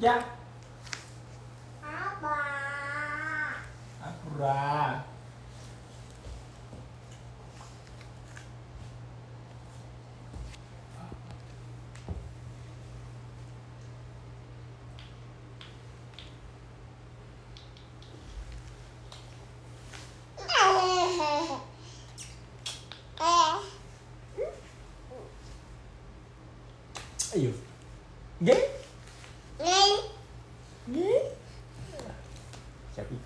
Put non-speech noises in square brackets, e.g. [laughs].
Ya, Apa? Akura. [laughs] Ayo. 嗯。嗯。小弟。